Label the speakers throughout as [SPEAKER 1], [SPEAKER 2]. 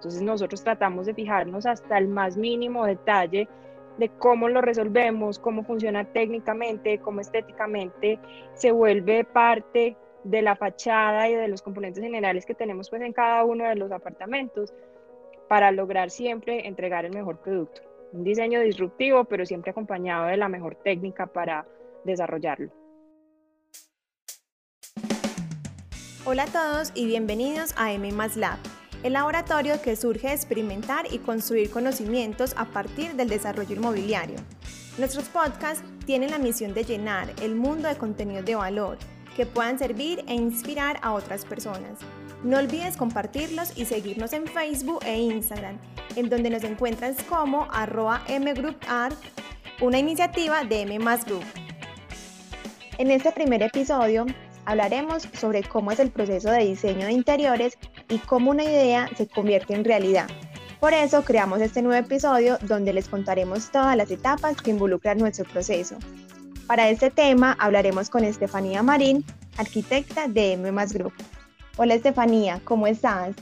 [SPEAKER 1] Entonces nosotros tratamos de fijarnos hasta el más mínimo detalle de cómo lo resolvemos, cómo funciona técnicamente, cómo estéticamente se vuelve parte de la fachada y de los componentes generales que tenemos pues en cada uno de los apartamentos para lograr siempre entregar el mejor producto. Un diseño disruptivo, pero siempre acompañado de la mejor técnica para desarrollarlo.
[SPEAKER 2] Hola a todos y bienvenidos a M Lab el laboratorio que surge de experimentar y construir conocimientos a partir del desarrollo inmobiliario. Nuestros podcasts tienen la misión de llenar el mundo de contenidos de valor que puedan servir e inspirar a otras personas. No olvides compartirlos y seguirnos en Facebook e Instagram, en donde nos encuentras como mgroupart, una iniciativa de M Group. En este primer episodio hablaremos sobre cómo es el proceso de diseño de interiores y cómo una idea se convierte en realidad. Por eso creamos este nuevo episodio donde les contaremos todas las etapas que involucran nuestro proceso. Para este tema hablaremos con Estefanía Marín, arquitecta de M Group. Hola Estefanía, ¿cómo estás?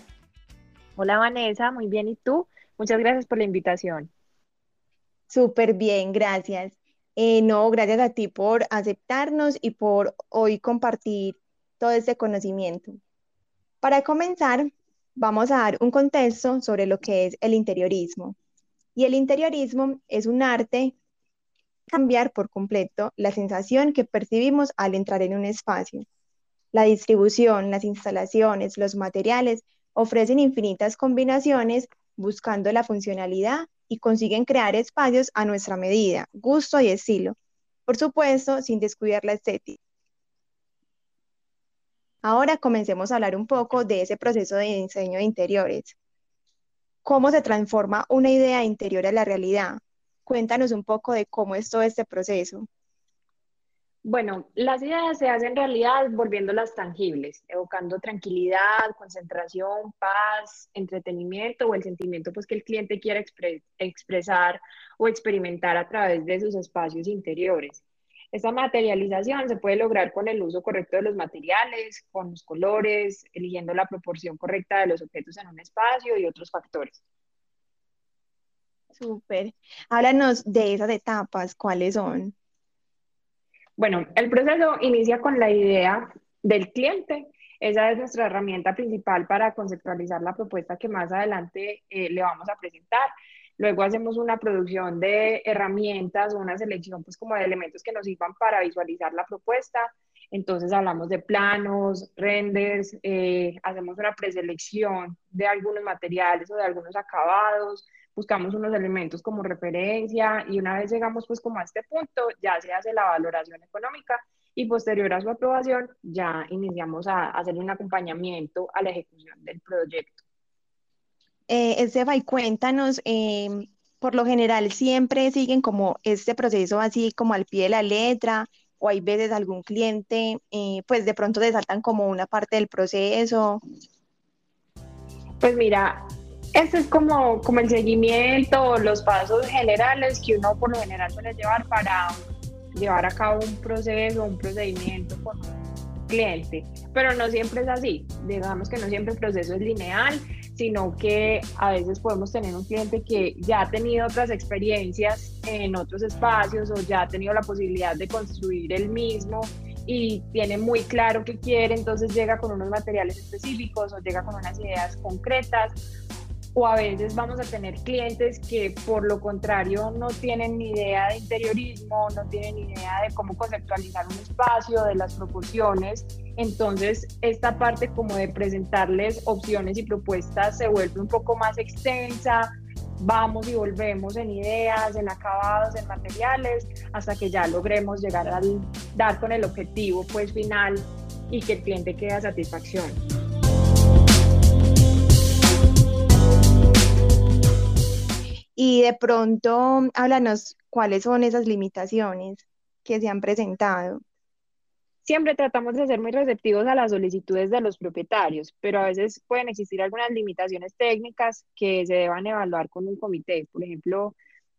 [SPEAKER 1] Hola Vanessa, muy bien. ¿Y tú? Muchas gracias por la invitación.
[SPEAKER 2] Súper bien, gracias. Eh, no, gracias a ti por aceptarnos y por hoy compartir todo este conocimiento. Para comenzar, vamos a dar un contexto sobre lo que es el interiorismo. Y el interiorismo es un arte cambiar por completo la sensación que percibimos al entrar en un espacio. La distribución, las instalaciones, los materiales ofrecen infinitas combinaciones buscando la funcionalidad y consiguen crear espacios a nuestra medida, gusto y estilo. Por supuesto, sin descuidar la estética. Ahora comencemos a hablar un poco de ese proceso de diseño de interiores. ¿Cómo se transforma una idea interior a la realidad? Cuéntanos un poco de cómo es todo este proceso.
[SPEAKER 1] Bueno, las ideas se hacen realidad volviéndolas tangibles, evocando tranquilidad, concentración, paz, entretenimiento o el sentimiento pues, que el cliente quiera expresar o experimentar a través de sus espacios interiores. Esta materialización se puede lograr con el uso correcto de los materiales, con los colores, eligiendo la proporción correcta de los objetos en un espacio y otros factores.
[SPEAKER 2] Súper. Háblanos de esas etapas, ¿cuáles son?
[SPEAKER 1] Bueno, el proceso inicia con la idea del cliente. Esa es nuestra herramienta principal para conceptualizar la propuesta que más adelante eh, le vamos a presentar. Luego hacemos una producción de herramientas o una selección pues como de elementos que nos sirvan para visualizar la propuesta. Entonces hablamos de planos, renders, eh, hacemos una preselección de algunos materiales o de algunos acabados, buscamos unos elementos como referencia y una vez llegamos pues como a este punto ya se hace la valoración económica y posterior a su aprobación ya iniciamos a hacer un acompañamiento a la ejecución del proyecto.
[SPEAKER 2] Eh, Estefa, y cuéntanos, em, por lo general siempre siguen como este proceso así como al pie de la letra, o hay veces algún cliente, eh, pues de pronto desaltan como una parte del proceso.
[SPEAKER 1] Pues mira, este es como, como el seguimiento, los pasos generales que uno por lo general suele llevar para llevar a cabo un proceso, un procedimiento con un cliente, pero no siempre es así. Digamos que no siempre el proceso es lineal sino que a veces podemos tener un cliente que ya ha tenido otras experiencias en otros espacios o ya ha tenido la posibilidad de construir el mismo y tiene muy claro qué quiere, entonces llega con unos materiales específicos o llega con unas ideas concretas o a veces vamos a tener clientes que por lo contrario no tienen ni idea de interiorismo, no tienen ni idea de cómo conceptualizar un espacio, de las proporciones. Entonces, esta parte como de presentarles opciones y propuestas se vuelve un poco más extensa. Vamos y volvemos en ideas, en acabados, en materiales, hasta que ya logremos llegar al dar con el objetivo pues final y que el cliente quede a satisfacción.
[SPEAKER 2] De pronto, háblanos cuáles son esas limitaciones que se han presentado.
[SPEAKER 1] Siempre tratamos de ser muy receptivos a las solicitudes de los propietarios, pero a veces pueden existir algunas limitaciones técnicas que se deban evaluar con un comité. Por ejemplo,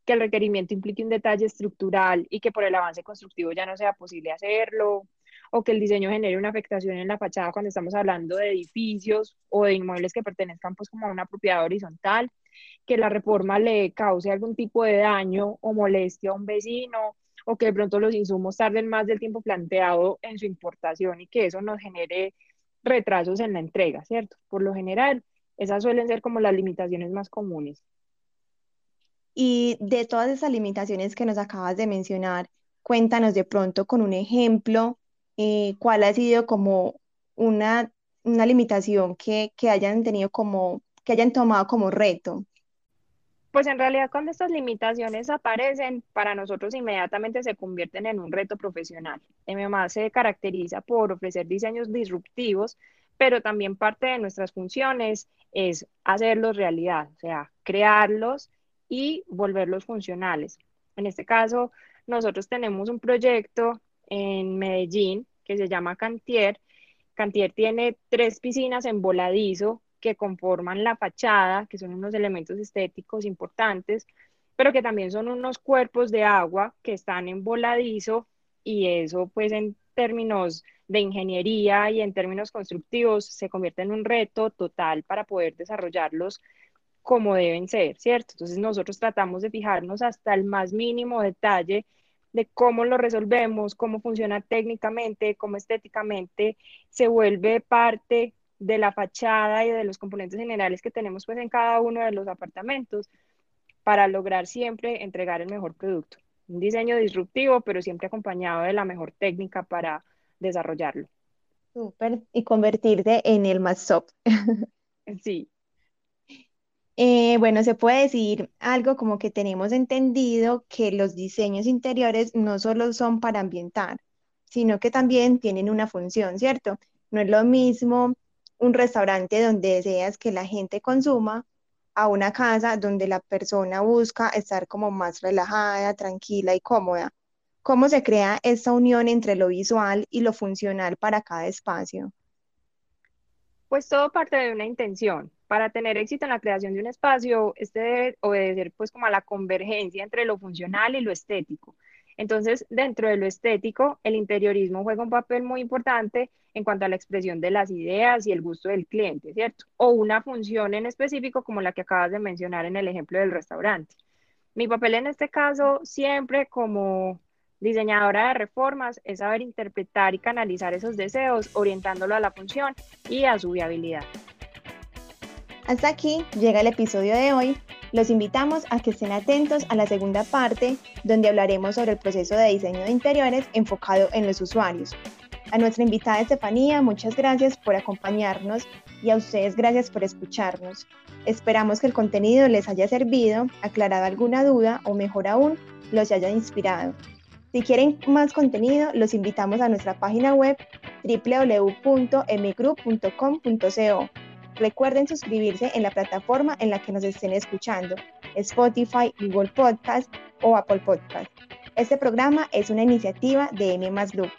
[SPEAKER 1] que el requerimiento implique un detalle estructural y que por el avance constructivo ya no sea posible hacerlo, o que el diseño genere una afectación en la fachada cuando estamos hablando de edificios o de inmuebles que pertenezcan pues como a una propiedad horizontal, que la reforma le cause algún tipo de daño o molestia a un vecino o que de pronto los insumos tarden más del tiempo planteado en su importación y que eso nos genere retrasos en la entrega, ¿cierto? Por lo general, esas suelen ser como las limitaciones más comunes.
[SPEAKER 2] Y de todas esas limitaciones que nos acabas de mencionar, cuéntanos de pronto con un ejemplo, eh, cuál ha sido como una, una limitación que, que hayan tenido como, que hayan tomado como reto.
[SPEAKER 1] Pues en realidad cuando estas limitaciones aparecen, para nosotros inmediatamente se convierten en un reto profesional. MMA se caracteriza por ofrecer diseños disruptivos, pero también parte de nuestras funciones es hacerlos realidad, o sea, crearlos y volverlos funcionales. En este caso, nosotros tenemos un proyecto en Medellín que se llama Cantier. Cantier tiene tres piscinas en voladizo que conforman la fachada, que son unos elementos estéticos importantes, pero que también son unos cuerpos de agua que están en voladizo y eso pues en términos de ingeniería y en términos constructivos se convierte en un reto total para poder desarrollarlos como deben ser, ¿cierto? Entonces nosotros tratamos de fijarnos hasta el más mínimo detalle de cómo lo resolvemos, cómo funciona técnicamente, cómo estéticamente se vuelve parte de la fachada y de los componentes generales que tenemos pues en cada uno de los apartamentos para lograr siempre entregar el mejor producto. Un diseño disruptivo, pero siempre acompañado de la mejor técnica para desarrollarlo.
[SPEAKER 2] Súper, y convertirte en el más soft.
[SPEAKER 1] sí.
[SPEAKER 2] Eh, bueno, se puede decir algo como que tenemos entendido que los diseños interiores no solo son para ambientar, sino que también tienen una función, ¿cierto? No es lo mismo un restaurante donde deseas que la gente consuma a una casa donde la persona busca estar como más relajada, tranquila y cómoda. ¿Cómo se crea esta unión entre lo visual y lo funcional para cada espacio?
[SPEAKER 1] Pues todo parte de una intención. Para tener éxito en la creación de un espacio, este debe obedecer pues como a la convergencia entre lo funcional y lo estético. Entonces, dentro de lo estético, el interiorismo juega un papel muy importante en cuanto a la expresión de las ideas y el gusto del cliente, ¿cierto? O una función en específico como la que acabas de mencionar en el ejemplo del restaurante. Mi papel en este caso, siempre como diseñadora de reformas, es saber interpretar y canalizar esos deseos, orientándolo a la función y a su viabilidad.
[SPEAKER 2] Hasta aquí llega el episodio de hoy. Los invitamos a que estén atentos a la segunda parte, donde hablaremos sobre el proceso de diseño de interiores enfocado en los usuarios. A nuestra invitada Estefanía, muchas gracias por acompañarnos y a ustedes gracias por escucharnos. Esperamos que el contenido les haya servido, aclarado alguna duda o mejor aún, los haya inspirado. Si quieren más contenido, los invitamos a nuestra página web www.mgroup.com.co Recuerden suscribirse en la plataforma en la que nos estén escuchando, Spotify, Google Podcast o Apple Podcast. Este programa es una iniciativa de M Group.